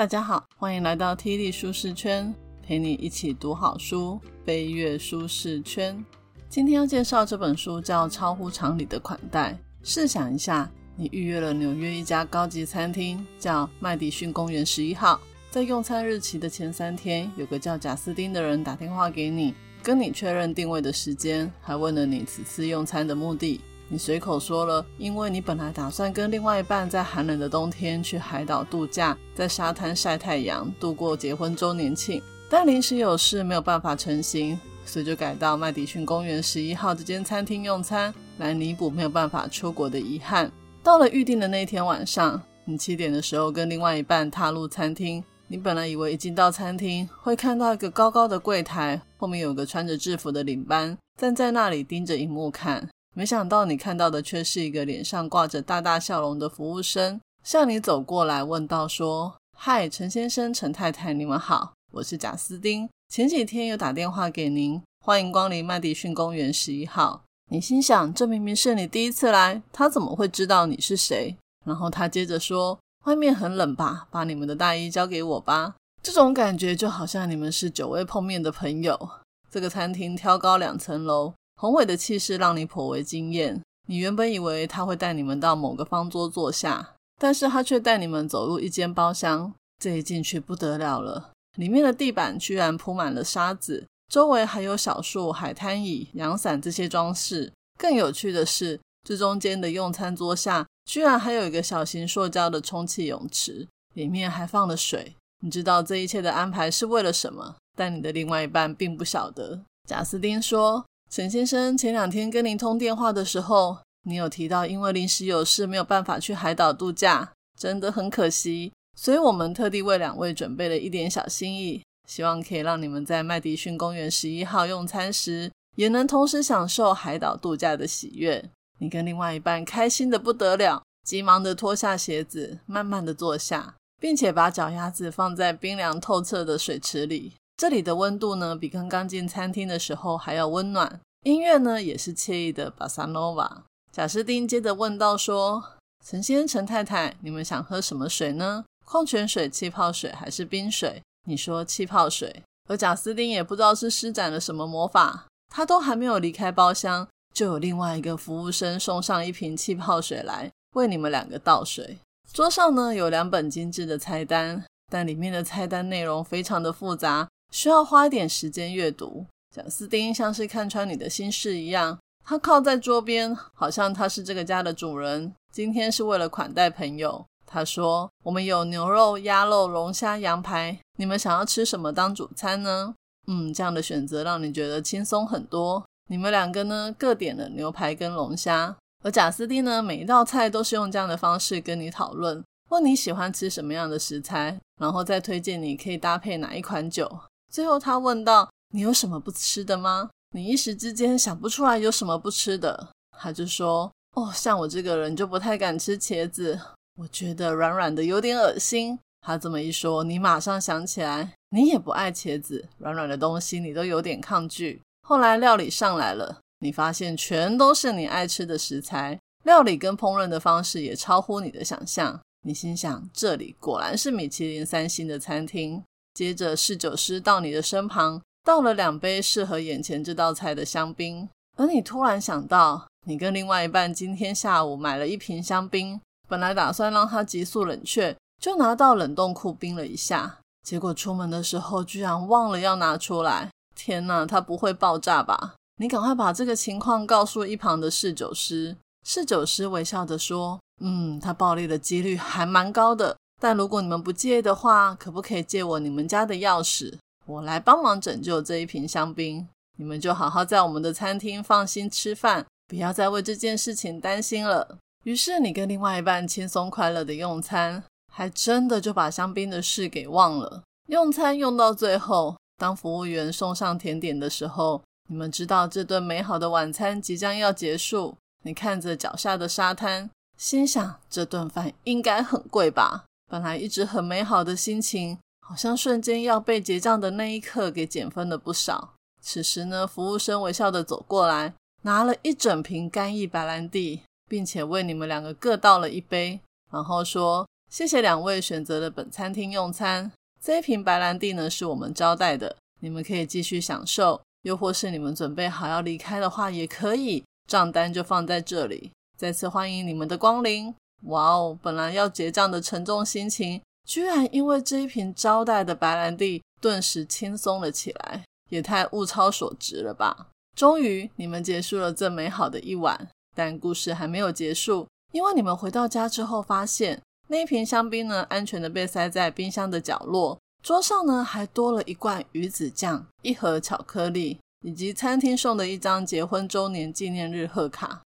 大家好，欢迎来到 T 力舒适圈，陪你一起读好书，飞跃舒适圈。今天要介绍这本书叫《超乎常理的款待》。试想一下，你预约了纽约一家高级餐厅，叫麦迪逊公园十一号。在用餐日期的前三天，有个叫贾斯汀的人打电话给你，跟你确认定位的时间，还问了你此次用餐的目的。你随口说了，因为你本来打算跟另外一半在寒冷的冬天去海岛度假，在沙滩晒太阳，度过结婚周年庆，但临时有事没有办法成行，所以就改到麦迪逊公园十一号这间餐厅用餐，来弥补没有办法出国的遗憾。到了预定的那天晚上，你七点的时候跟另外一半踏入餐厅，你本来以为一进到餐厅会看到一个高高的柜台，后面有个穿着制服的领班站在那里盯着荧幕看。没想到你看到的却是一个脸上挂着大大笑容的服务生，向你走过来问道：“说，嗨，陈先生、陈太太，你们好，我是贾斯汀。前几天有打电话给您，欢迎光临麦迪逊公园十一号。”你心想，这明明是你第一次来，他怎么会知道你是谁？然后他接着说：“外面很冷吧？把你们的大衣交给我吧。”这种感觉就好像你们是久未碰面的朋友。这个餐厅挑高两层楼。宏伟的气势让你颇为惊艳。你原本以为他会带你们到某个方桌坐下，但是他却带你们走入一间包厢。这一进去不得了了，里面的地板居然铺满了沙子，周围还有小树、海滩椅、阳伞这些装饰。更有趣的是，这中间的用餐桌下居然还有一个小型塑胶的充气泳池，里面还放了水。你知道这一切的安排是为了什么？但你的另外一半并不晓得。贾斯汀说。陈先生，前两天跟您通电话的时候，你有提到因为临时有事没有办法去海岛度假，真的很可惜。所以我们特地为两位准备了一点小心意，希望可以让你们在麦迪逊公园十一号用餐时，也能同时享受海岛度假的喜悦。你跟另外一半开心的不得了，急忙的脱下鞋子，慢慢的坐下，并且把脚丫子放在冰凉透彻的水池里。这里的温度呢，比刚刚进餐厅的时候还要温暖。音乐呢，也是惬意的巴萨诺瓦。贾斯汀接着问道：“说，陈先生、陈太太，你们想喝什么水呢？矿泉水、气泡水还是冰水？”你说气泡水。而贾斯汀也不知道是施展了什么魔法，他都还没有离开包厢，就有另外一个服务生送上一瓶气泡水来为你们两个倒水。桌上呢有两本精致的菜单，但里面的菜单内容非常的复杂。需要花一点时间阅读。贾斯汀像是看穿你的心事一样，他靠在桌边，好像他是这个家的主人。今天是为了款待朋友。他说：“我们有牛肉、鸭肉、龙虾、羊排，你们想要吃什么当主餐呢？”嗯，这样的选择让你觉得轻松很多。你们两个呢，各点了牛排跟龙虾，而贾斯汀呢，每一道菜都是用这样的方式跟你讨论，问你喜欢吃什么样的食材，然后再推荐你可以搭配哪一款酒。最后，他问道：“你有什么不吃的吗？”你一时之间想不出来有什么不吃的，他就说：“哦，像我这个人就不太敢吃茄子，我觉得软软的有点恶心。”他这么一说，你马上想起来，你也不爱茄子，软软的东西你都有点抗拒。后来料理上来了，你发现全都是你爱吃的食材，料理跟烹饪的方式也超乎你的想象。你心想：这里果然是米其林三星的餐厅。接着，侍酒师到你的身旁，倒了两杯适合眼前这道菜的香槟。而你突然想到，你跟另外一半今天下午买了一瓶香槟，本来打算让它急速冷却，就拿到冷冻库冰了一下。结果出门的时候居然忘了要拿出来。天哪，它不会爆炸吧？你赶快把这个情况告诉一旁的侍酒师。侍酒师微笑着说：“嗯，它爆裂的几率还蛮高的。”但如果你们不介意的话，可不可以借我你们家的钥匙，我来帮忙拯救这一瓶香槟？你们就好好在我们的餐厅放心吃饭，不要再为这件事情担心了。于是你跟另外一半轻松快乐的用餐，还真的就把香槟的事给忘了。用餐用到最后，当服务员送上甜点的时候，你们知道这顿美好的晚餐即将要结束。你看着脚下的沙滩，心想这顿饭应该很贵吧？本来一直很美好的心情，好像瞬间要被结账的那一刻给减分了不少。此时呢，服务生微笑的走过来，拿了一整瓶干邑白兰地，并且为你们两个各倒了一杯，然后说：“谢谢两位选择了本餐厅用餐。这一瓶白兰地呢是我们招待的，你们可以继续享受。又或是你们准备好要离开的话，也可以，账单就放在这里。再次欢迎你们的光临。哇哦，本来要结账的沉重心情，居然因为这一瓶招待的白兰地，顿时轻松了起来，也太物超所值了吧！终于，你们结束了这美好的一晚，但故事还没有结束，因为你们回到家之后，发现那一瓶香槟呢，安全的被塞在冰箱的角落。桌上呢还多了一罐鱼子酱、一盒巧克力，以及餐厅送的一张结婚周年纪念日贺卡，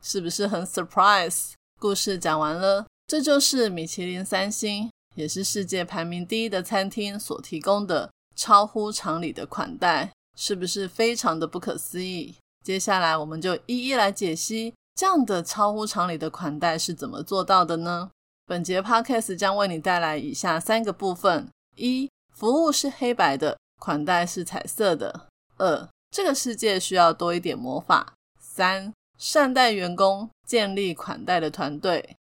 是不是很 surprise？故事讲完了，这就是米其林三星，也是世界排名第一的餐厅所提供的超乎常理的款待，是不是非常的不可思议？接下来我们就一一来解析这样的超乎常理的款待是怎么做到的呢？本节 podcast 将为你带来以下三个部分。一服务是黑白的，款待是彩色的。二这个世界需要多一点魔法。三善待员工，建立款待的团队。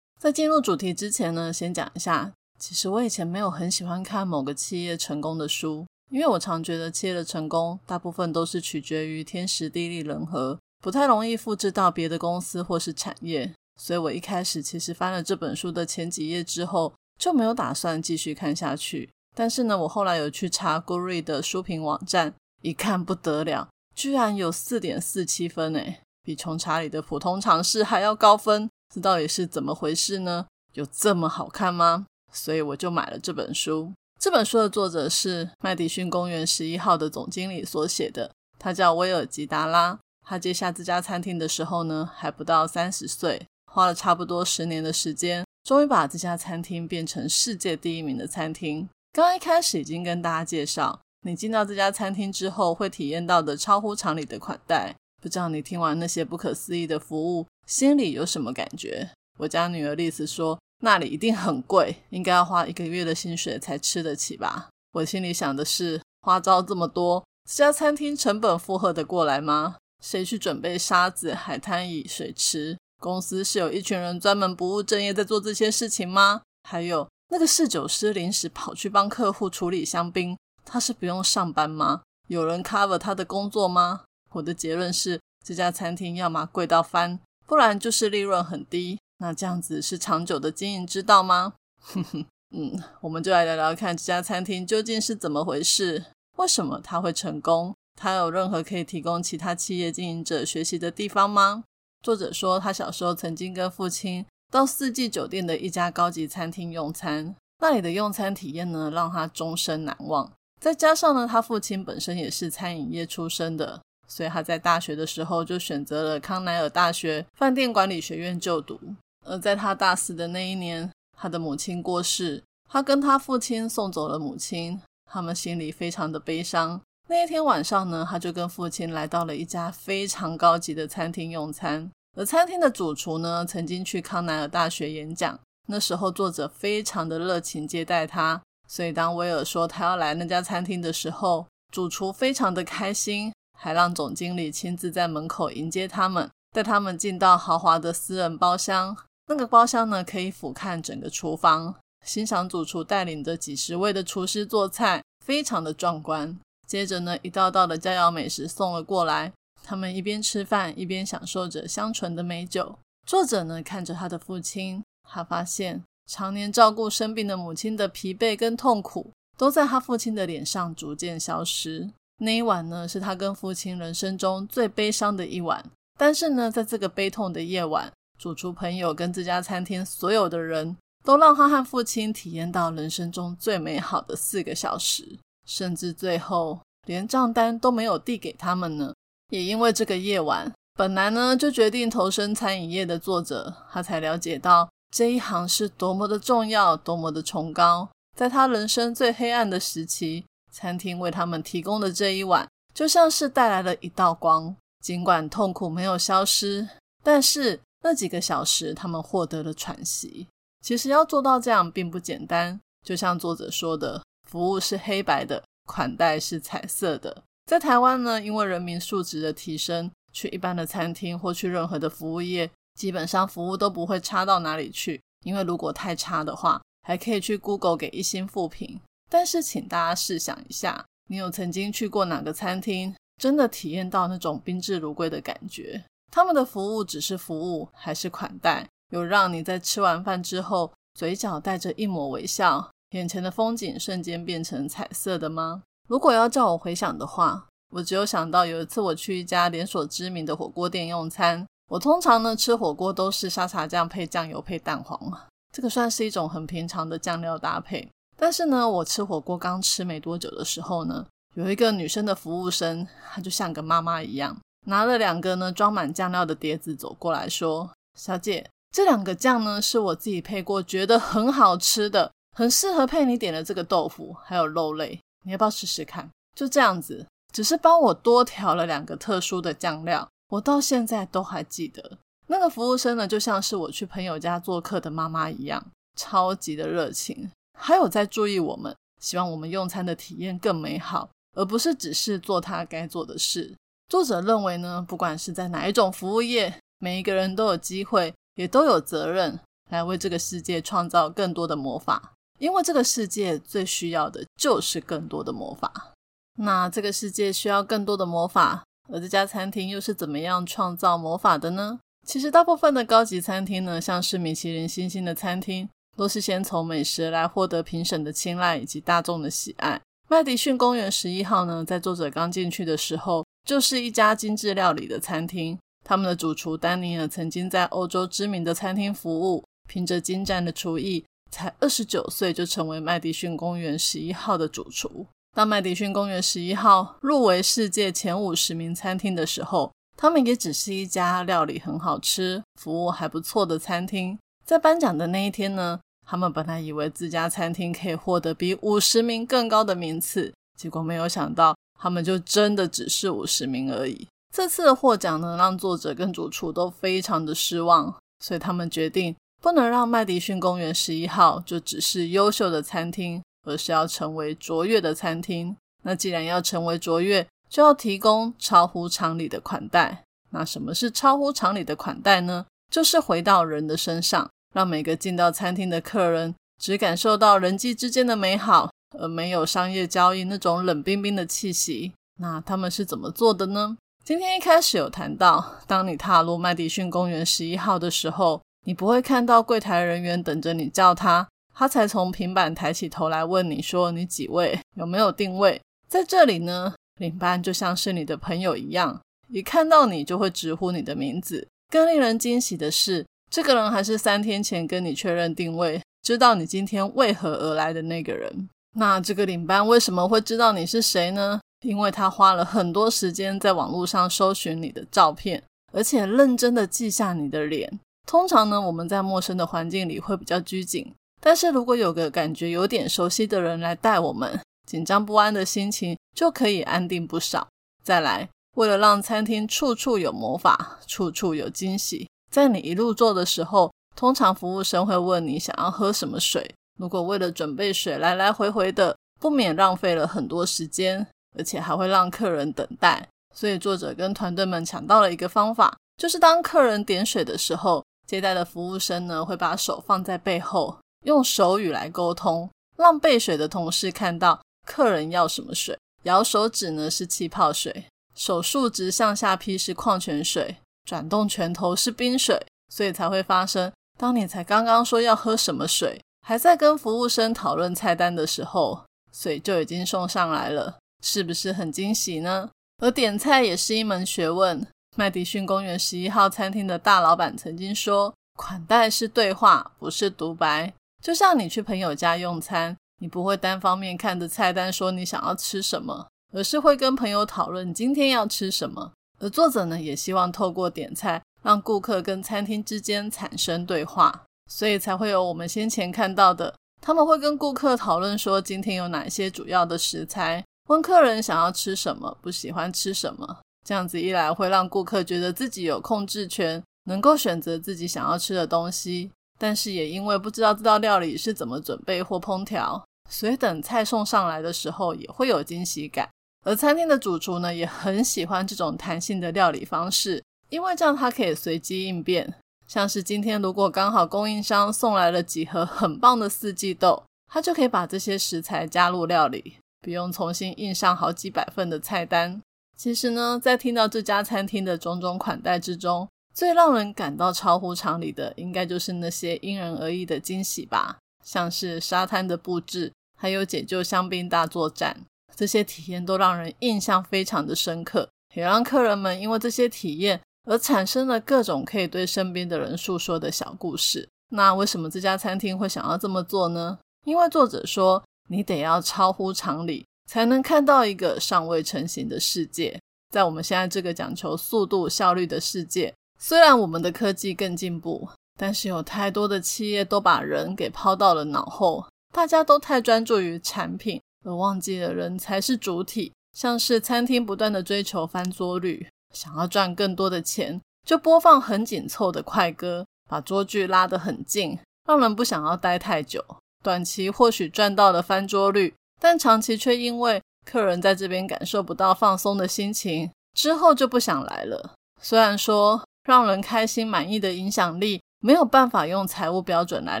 在进入主题之前呢，先讲一下，其实我以前没有很喜欢看某个企业成功的书，因为我常觉得企业的成功大部分都是取决于天时地利人和，不太容易复制到别的公司或是产业。所以我一开始其实翻了这本书的前几页之后，就没有打算继续看下去。但是呢，我后来有去查 Goodread 的书评网站，一看不得了，居然有四点四七分诶，比穷查理的普通常识还要高分，这到底是怎么回事呢？有这么好看吗？所以我就买了这本书。这本书的作者是麦迪逊公园十一号的总经理所写的，他叫威尔吉达拉。他接下这家餐厅的时候呢，还不到三十岁，花了差不多十年的时间，终于把这家餐厅变成世界第一名的餐厅。刚一开始已经跟大家介绍，你进到这家餐厅之后会体验到的超乎常理的款待。不知道你听完那些不可思议的服务，心里有什么感觉？我家女儿丽丝说，那里一定很贵，应该要花一个月的薪水才吃得起吧？我心里想的是，花招这么多，这家餐厅成本负荷得过来吗？谁去准备沙子、海滩椅、水池？公司是有一群人专门不务正业在做这些事情吗？还有。那个侍酒师临时跑去帮客户处理香槟，他是不用上班吗？有人 cover 他的工作吗？我的结论是，这家餐厅要么贵到翻，不然就是利润很低。那这样子是长久的经营之道吗？哼哼，嗯，我们就来聊聊看这家餐厅究竟是怎么回事，为什么它会成功？它有任何可以提供其他企业经营者学习的地方吗？作者说，他小时候曾经跟父亲。到四季酒店的一家高级餐厅用餐，那里的用餐体验呢，让他终身难忘。再加上呢，他父亲本身也是餐饮业出身的，所以他在大学的时候就选择了康奈尔大学饭店管理学院就读。而在他大四的那一年，他的母亲过世，他跟他父亲送走了母亲，他们心里非常的悲伤。那一天晚上呢，他就跟父亲来到了一家非常高级的餐厅用餐。而餐厅的主厨呢，曾经去康奈尔大学演讲，那时候作者非常的热情接待他，所以当威尔说他要来那家餐厅的时候，主厨非常的开心，还让总经理亲自在门口迎接他们，带他们进到豪华的私人包厢。那个包厢呢，可以俯瞰整个厨房，欣赏主厨带领着几十位的厨师做菜，非常的壮观。接着呢，一道道的佳肴美食送了过来。他们一边吃饭，一边享受着香醇的美酒。作者呢，看着他的父亲，他发现常年照顾生病的母亲的疲惫跟痛苦，都在他父亲的脸上逐渐消失。那一晚呢，是他跟父亲人生中最悲伤的一晚。但是呢，在这个悲痛的夜晚，主厨朋友跟这家餐厅所有的人都让他和父亲体验到人生中最美好的四个小时，甚至最后连账单都没有递给他们呢。也因为这个夜晚，本来呢就决定投身餐饮业的作者，他才了解到这一行是多么的重要，多么的崇高。在他人生最黑暗的时期，餐厅为他们提供的这一晚，就像是带来了一道光。尽管痛苦没有消失，但是那几个小时，他们获得了喘息。其实要做到这样并不简单，就像作者说的，服务是黑白的，款待是彩色的。在台湾呢，因为人民素质的提升，去一般的餐厅或去任何的服务业，基本上服务都不会差到哪里去。因为如果太差的话，还可以去 Google 给一星复评。但是，请大家试想一下，你有曾经去过哪个餐厅，真的体验到那种宾至如归的感觉？他们的服务只是服务，还是款待？有让你在吃完饭之后，嘴角带着一抹微笑，眼前的风景瞬间变成彩色的吗？如果要叫我回想的话，我只有想到有一次我去一家连锁知名的火锅店用餐。我通常呢吃火锅都是沙茶酱配酱油配蛋黄，这个算是一种很平常的酱料搭配。但是呢，我吃火锅刚吃没多久的时候呢，有一个女生的服务生，她就像个妈妈一样，拿了两个呢装满酱料的碟子走过来说：“小姐。”这两个酱呢，是我自己配过，觉得很好吃的，很适合配你点的这个豆腐，还有肉类，你要不要试试看？就这样子，只是帮我多调了两个特殊的酱料，我到现在都还记得。那个服务生呢，就像是我去朋友家做客的妈妈一样，超级的热情，还有在注意我们，希望我们用餐的体验更美好，而不是只是做他该做的事。作者认为呢，不管是在哪一种服务业，每一个人都有机会。也都有责任来为这个世界创造更多的魔法，因为这个世界最需要的就是更多的魔法。那这个世界需要更多的魔法，而这家餐厅又是怎么样创造魔法的呢？其实大部分的高级餐厅呢，像是米其林星星的餐厅，都是先从美食来获得评审的青睐以及大众的喜爱。麦迪逊公园十一号呢，在作者刚进去的时候，就是一家精致料理的餐厅。他们的主厨丹尼尔曾经在欧洲知名的餐厅服务，凭着精湛的厨艺，才二十九岁就成为麦迪逊公园十一号的主厨。当麦迪逊公园十一号入围世界前五十名餐厅的时候，他们也只是一家料理很好吃、服务还不错的餐厅。在颁奖的那一天呢，他们本来以为自家餐厅可以获得比五十名更高的名次，结果没有想到，他们就真的只是五十名而已。这次的获奖呢，让作者跟主厨都非常的失望，所以他们决定不能让麦迪逊公园十一号就只是优秀的餐厅，而是要成为卓越的餐厅。那既然要成为卓越，就要提供超乎常理的款待。那什么是超乎常理的款待呢？就是回到人的身上，让每个进到餐厅的客人只感受到人际之间的美好，而没有商业交易那种冷冰冰的气息。那他们是怎么做的呢？今天一开始有谈到，当你踏入麦迪逊公园十一号的时候，你不会看到柜台人员等着你叫他，他才从平板抬起头来问你说你几位，有没有定位。在这里呢，领班就像是你的朋友一样，一看到你就会直呼你的名字。更令人惊喜的是，这个人还是三天前跟你确认定位，知道你今天为何而来的那个人。那这个领班为什么会知道你是谁呢？因为他花了很多时间在网络上搜寻你的照片，而且认真的记下你的脸。通常呢，我们在陌生的环境里会比较拘谨，但是如果有个感觉有点熟悉的人来带我们，紧张不安的心情就可以安定不少。再来，为了让餐厅处处有魔法，处处有惊喜，在你一路做的时候，通常服务生会问你想要喝什么水。如果为了准备水来来回回的，不免浪费了很多时间。而且还会让客人等待，所以作者跟团队们抢到了一个方法，就是当客人点水的时候，接待的服务生呢会把手放在背后，用手语来沟通，让备水的同事看到客人要什么水。摇手指呢是气泡水，手竖直向下劈是矿泉水，转动拳头是冰水，所以才会发生。当你才刚刚说要喝什么水，还在跟服务生讨论菜单的时候，水就已经送上来了。是不是很惊喜呢？而点菜也是一门学问。麦迪逊公园十一号餐厅的大老板曾经说：“款待是对话，不是独白。就像你去朋友家用餐，你不会单方面看着菜单说你想要吃什么，而是会跟朋友讨论今天要吃什么。而作者呢，也希望透过点菜，让顾客跟餐厅之间产生对话，所以才会有我们先前看到的，他们会跟顾客讨论说今天有哪些主要的食材。”问客人想要吃什么，不喜欢吃什么，这样子一来会让顾客觉得自己有控制权，能够选择自己想要吃的东西。但是也因为不知道这道料理是怎么准备或烹调，所以等菜送上来的时候也会有惊喜感。而餐厅的主厨呢，也很喜欢这种弹性的料理方式，因为这样他可以随机应变。像是今天如果刚好供应商送来了几盒很棒的四季豆，他就可以把这些食材加入料理，不用重新印上好几百份的菜单。其实呢，在听到这家餐厅的种种款待之中，最让人感到超乎常理的，应该就是那些因人而异的惊喜吧。像是沙滩的布置，还有解救香槟大作战，这些体验都让人印象非常的深刻，也让客人们因为这些体验而产生了各种可以对身边的人诉说的小故事。那为什么这家餐厅会想要这么做呢？因为作者说，你得要超乎常理。才能看到一个尚未成型的世界。在我们现在这个讲求速度效率的世界，虽然我们的科技更进步，但是有太多的企业都把人给抛到了脑后，大家都太专注于产品，而忘记了人才是主体。像是餐厅不断的追求翻桌率，想要赚更多的钱，就播放很紧凑的快歌，把桌距拉得很近，让人不想要待太久。短期或许赚到了翻桌率。但长期却因为客人在这边感受不到放松的心情，之后就不想来了。虽然说让人开心满意的影响力没有办法用财务标准来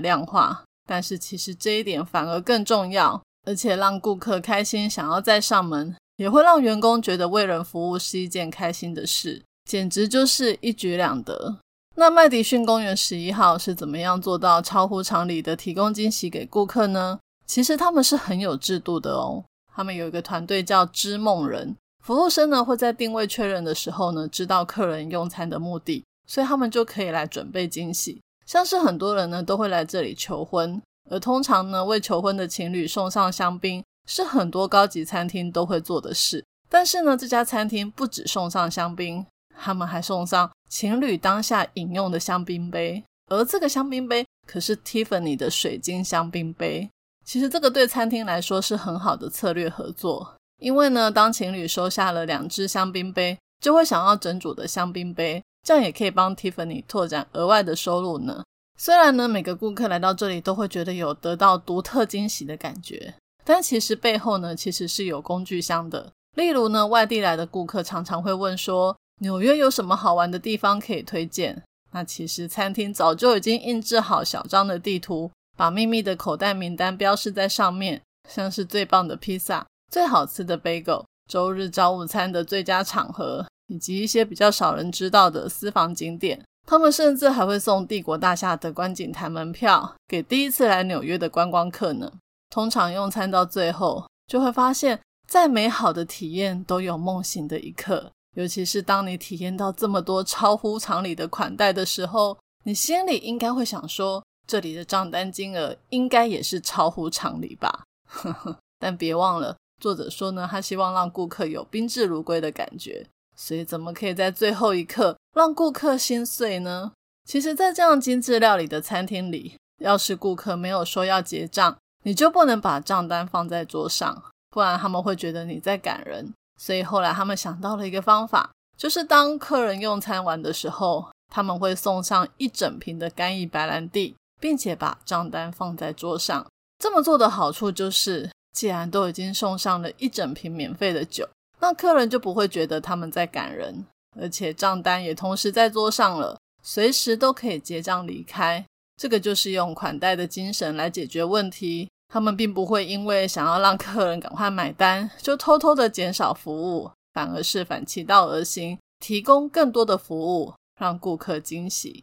量化，但是其实这一点反而更重要。而且让顾客开心，想要再上门，也会让员工觉得为人服务是一件开心的事，简直就是一举两得。那麦迪逊公园十一号是怎么样做到超乎常理的提供惊喜给顾客呢？其实他们是很有制度的哦。他们有一个团队叫织梦人，服务生呢会在定位确认的时候呢，知道客人用餐的目的，所以他们就可以来准备惊喜。像是很多人呢都会来这里求婚，而通常呢为求婚的情侣送上香槟，是很多高级餐厅都会做的事。但是呢，这家餐厅不止送上香槟，他们还送上情侣当下饮用的香槟杯，而这个香槟杯可是 Tiffany 的水晶香槟杯。其实这个对餐厅来说是很好的策略合作，因为呢，当情侣收下了两只香槟杯，就会想要整组的香槟杯，这样也可以帮 Tiffany 拓展额外的收入呢。虽然呢，每个顾客来到这里都会觉得有得到独特惊喜的感觉，但其实背后呢，其实是有工具箱的。例如呢，外地来的顾客常常会问说，纽约有什么好玩的地方可以推荐？那其实餐厅早就已经印制好小张的地图。把秘密的口袋名单标示在上面，像是最棒的披萨、最好吃的 bagel、周日早午餐的最佳场合，以及一些比较少人知道的私房景点。他们甚至还会送帝国大厦的观景台门票给第一次来纽约的观光客呢。通常用餐到最后，就会发现再美好的体验都有梦醒的一刻。尤其是当你体验到这么多超乎常理的款待的时候，你心里应该会想说。这里的账单金额应该也是超乎常理吧？但别忘了，作者说呢，他希望让顾客有宾至如归的感觉，所以怎么可以在最后一刻让顾客心碎呢？其实，在这样精致料理的餐厅里，要是顾客没有说要结账，你就不能把账单放在桌上，不然他们会觉得你在赶人。所以后来他们想到了一个方法，就是当客人用餐完的时候，他们会送上一整瓶的干邑白兰地。并且把账单放在桌上，这么做的好处就是，既然都已经送上了一整瓶免费的酒，那客人就不会觉得他们在赶人，而且账单也同时在桌上了，随时都可以结账离开。这个就是用款待的精神来解决问题。他们并不会因为想要让客人赶快买单，就偷偷的减少服务，反而是反其道而行，提供更多的服务，让顾客惊喜。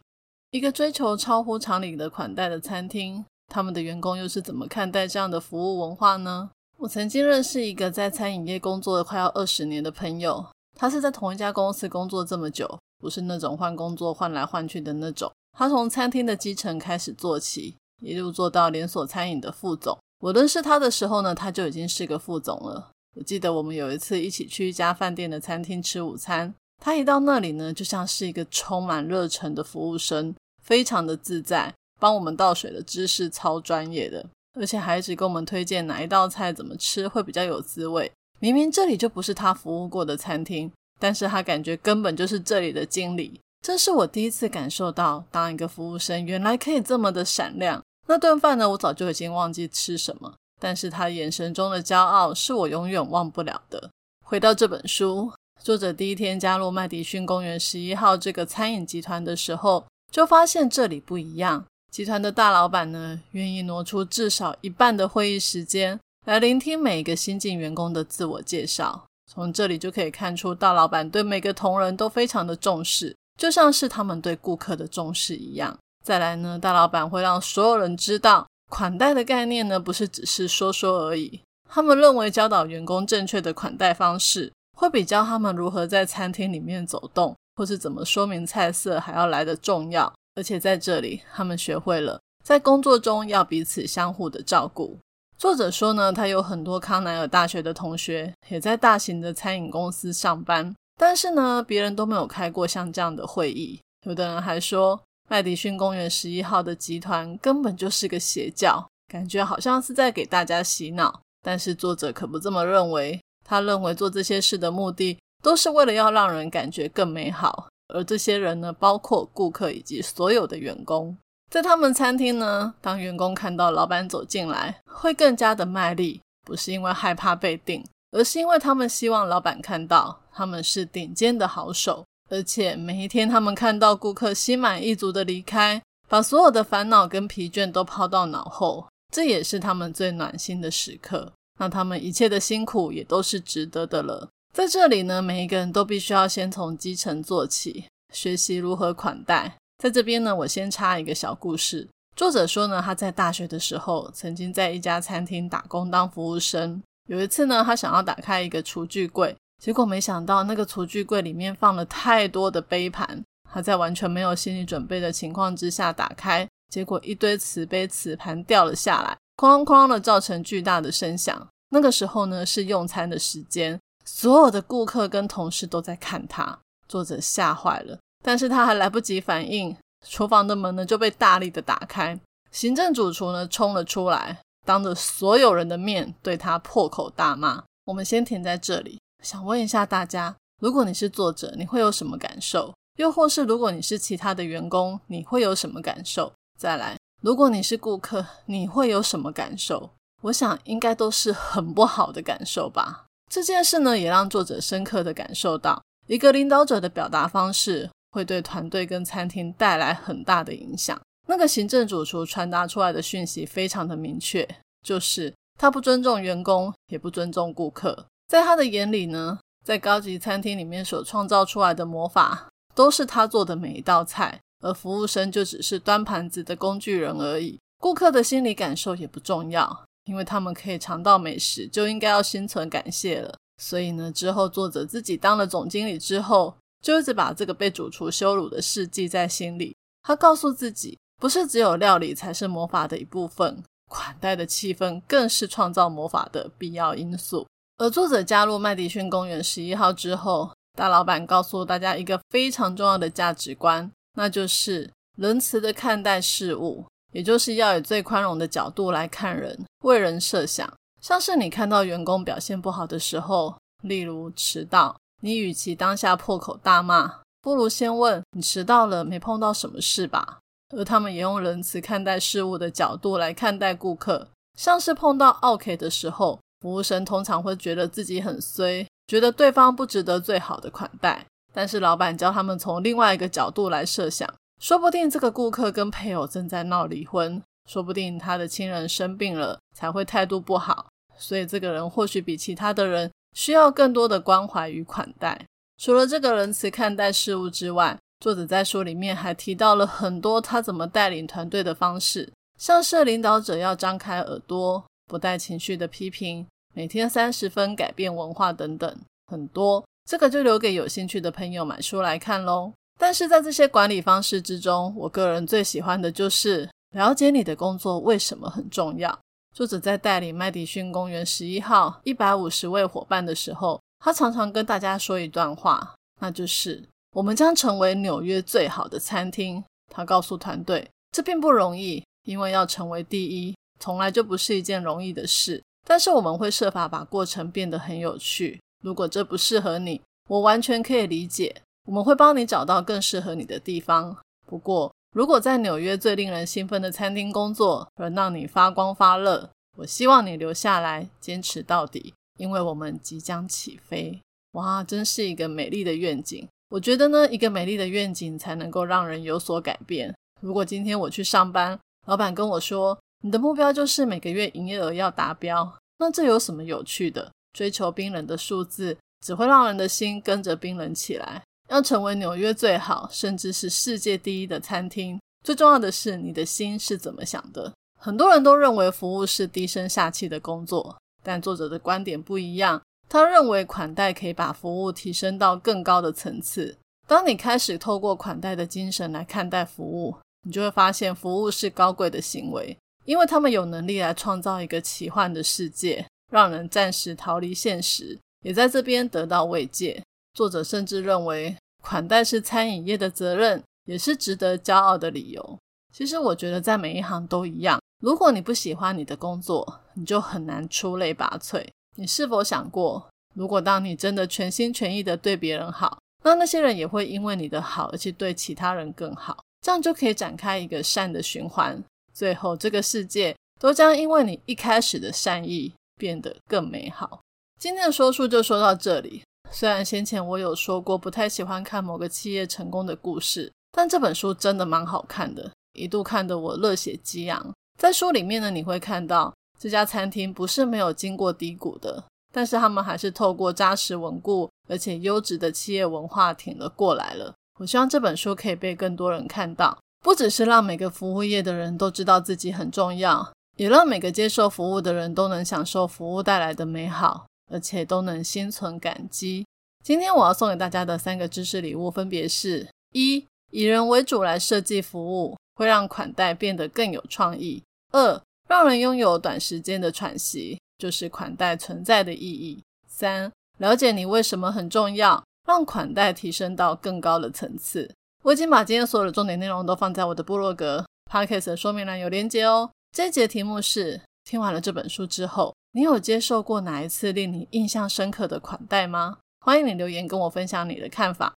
一个追求超乎常理的款待的餐厅，他们的员工又是怎么看待这样的服务文化呢？我曾经认识一个在餐饮业工作了快要二十年的朋友，他是在同一家公司工作这么久，不是那种换工作换来换去的那种。他从餐厅的基层开始做起，一路做到连锁餐饮的副总。我认识他的时候呢，他就已经是个副总了。我记得我们有一次一起去一家饭店的餐厅吃午餐，他一到那里呢，就像是一个充满热忱的服务生。非常的自在，帮我们倒水的知识超专业的，而且还一直给我们推荐哪一道菜怎么吃会比较有滋味。明明这里就不是他服务过的餐厅，但是他感觉根本就是这里的经理。这是我第一次感受到，当一个服务生原来可以这么的闪亮。那顿饭呢，我早就已经忘记吃什么，但是他眼神中的骄傲是我永远忘不了的。回到这本书，作者第一天加入麦迪逊公园十一号这个餐饮集团的时候。就发现这里不一样。集团的大老板呢，愿意挪出至少一半的会议时间来聆听每一个新进员工的自我介绍。从这里就可以看出，大老板对每个同仁都非常的重视，就像是他们对顾客的重视一样。再来呢，大老板会让所有人知道，款待的概念呢，不是只是说说而已。他们认为教导员工正确的款待方式，会比教他们如何在餐厅里面走动，或是怎么说明菜色还要来的重要。而且在这里，他们学会了在工作中要彼此相互的照顾。作者说呢，他有很多康奈尔大学的同学也在大型的餐饮公司上班，但是呢，别人都没有开过像这样的会议。有的人还说。麦迪逊公园十一号的集团根本就是个邪教，感觉好像是在给大家洗脑。但是作者可不这么认为，他认为做这些事的目的都是为了要让人感觉更美好。而这些人呢，包括顾客以及所有的员工，在他们餐厅呢，当员工看到老板走进来，会更加的卖力，不是因为害怕被定，而是因为他们希望老板看到他们是顶尖的好手。而且每一天，他们看到顾客心满意足的离开，把所有的烦恼跟疲倦都抛到脑后，这也是他们最暖心的时刻。那他们一切的辛苦也都是值得的了。在这里呢，每一个人都必须要先从基层做起，学习如何款待。在这边呢，我先插一个小故事。作者说呢，他在大学的时候曾经在一家餐厅打工当服务生。有一次呢，他想要打开一个厨具柜。结果没想到，那个厨具柜里面放了太多的杯盘。他在完全没有心理准备的情况之下打开，结果一堆瓷杯、瓷盘掉了下来，哐哐的造成巨大的声响。那个时候呢，是用餐的时间，所有的顾客跟同事都在看他。作者吓坏了，但是他还来不及反应，厨房的门呢就被大力的打开，行政主厨呢冲了出来，当着所有人的面对他破口大骂。我们先停在这里。想问一下大家，如果你是作者，你会有什么感受？又或是如果你是其他的员工，你会有什么感受？再来，如果你是顾客，你会有什么感受？我想应该都是很不好的感受吧。这件事呢，也让作者深刻的感受到，一个领导者的表达方式会对团队跟餐厅带来很大的影响。那个行政主厨传达出来的讯息非常的明确，就是他不尊重员工，也不尊重顾客。在他的眼里呢，在高级餐厅里面所创造出来的魔法，都是他做的每一道菜，而服务生就只是端盘子的工具人而已。顾客的心理感受也不重要，因为他们可以尝到美食，就应该要心存感谢了。所以呢，之后作者自己当了总经理之后，就一直把这个被主厨羞辱的事记在心里。他告诉自己，不是只有料理才是魔法的一部分，款待的气氛更是创造魔法的必要因素。而作者加入麦迪逊公园十一号之后，大老板告诉大家一个非常重要的价值观，那就是仁慈的看待事物，也就是要以最宽容的角度来看人，为人设想。像是你看到员工表现不好的时候，例如迟到，你与其当下破口大骂，不如先问你迟到了没碰到什么事吧。而他们也用仁慈看待事物的角度来看待顾客，像是碰到 OK 的时候。服务生通常会觉得自己很衰，觉得对方不值得最好的款待。但是老板教他们从另外一个角度来设想，说不定这个顾客跟配偶正在闹离婚，说不定他的亲人生病了才会态度不好，所以这个人或许比其他的人需要更多的关怀与款待。除了这个仁慈看待事物之外，作者在书里面还提到了很多他怎么带领团队的方式，像是领导者要张开耳朵。不带情绪的批评，每天三十分改变文化等等，很多这个就留给有兴趣的朋友买书来看喽。但是在这些管理方式之中，我个人最喜欢的就是了解你的工作为什么很重要。作者在带领麦迪逊公园十一号一百五十位伙伴的时候，他常常跟大家说一段话，那就是我们将成为纽约最好的餐厅。他告诉团队，这并不容易，因为要成为第一。从来就不是一件容易的事，但是我们会设法把过程变得很有趣。如果这不适合你，我完全可以理解。我们会帮你找到更适合你的地方。不过，如果在纽约最令人兴奋的餐厅工作，而让你发光发热，我希望你留下来，坚持到底，因为我们即将起飞。哇，真是一个美丽的愿景。我觉得呢，一个美丽的愿景才能够让人有所改变。如果今天我去上班，老板跟我说，你的目标就是每个月营业额要达标，那这有什么有趣的？追求冰冷的数字，只会让人的心跟着冰冷起来。要成为纽约最好，甚至是世界第一的餐厅，最重要的是你的心是怎么想的。很多人都认为服务是低声下气的工作，但作者的观点不一样。他认为款待可以把服务提升到更高的层次。当你开始透过款待的精神来看待服务，你就会发现服务是高贵的行为，因为他们有能力来创造一个奇幻的世界，让人暂时逃离现实，也在这边得到慰藉。作者甚至认为，款待是餐饮业的责任，也是值得骄傲的理由。其实，我觉得在每一行都一样。如果你不喜欢你的工作，你就很难出类拔萃。你是否想过，如果当你真的全心全意的对别人好，那那些人也会因为你的好而去对其他人更好，这样就可以展开一个善的循环。最后，这个世界都将因为你一开始的善意变得更美好。今天的说书就说到这里。虽然先前我有说过不太喜欢看某个企业成功的故事，但这本书真的蛮好看的，一度看得我热血激昂。在书里面呢，你会看到。这家餐厅不是没有经过低谷的，但是他们还是透过扎实稳固而且优质的企业文化挺了过来了。我希望这本书可以被更多人看到，不只是让每个服务业的人都知道自己很重要，也让每个接受服务的人都能享受服务带来的美好，而且都能心存感激。今天我要送给大家的三个知识礼物分别是：一、以人为主来设计服务，会让款待变得更有创意；二、让人拥有短时间的喘息，就是款待存在的意义。三、了解你为什么很重要，让款待提升到更高的层次。我已经把今天所有的重点内容都放在我的部落格 podcast 的说明栏有连接哦。这节题目是：听完了这本书之后，你有接受过哪一次令你印象深刻的款待吗？欢迎你留言跟我分享你的看法。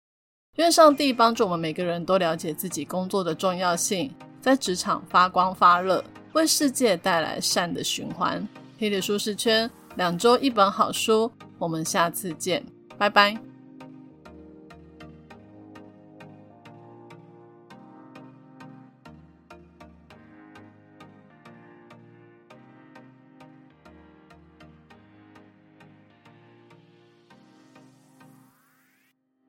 愿上帝帮助我们每个人都了解自己工作的重要性，在职场发光发热。为世界带来善的循环。黑的舒适圈，两周一本好书。我们下次见，拜拜。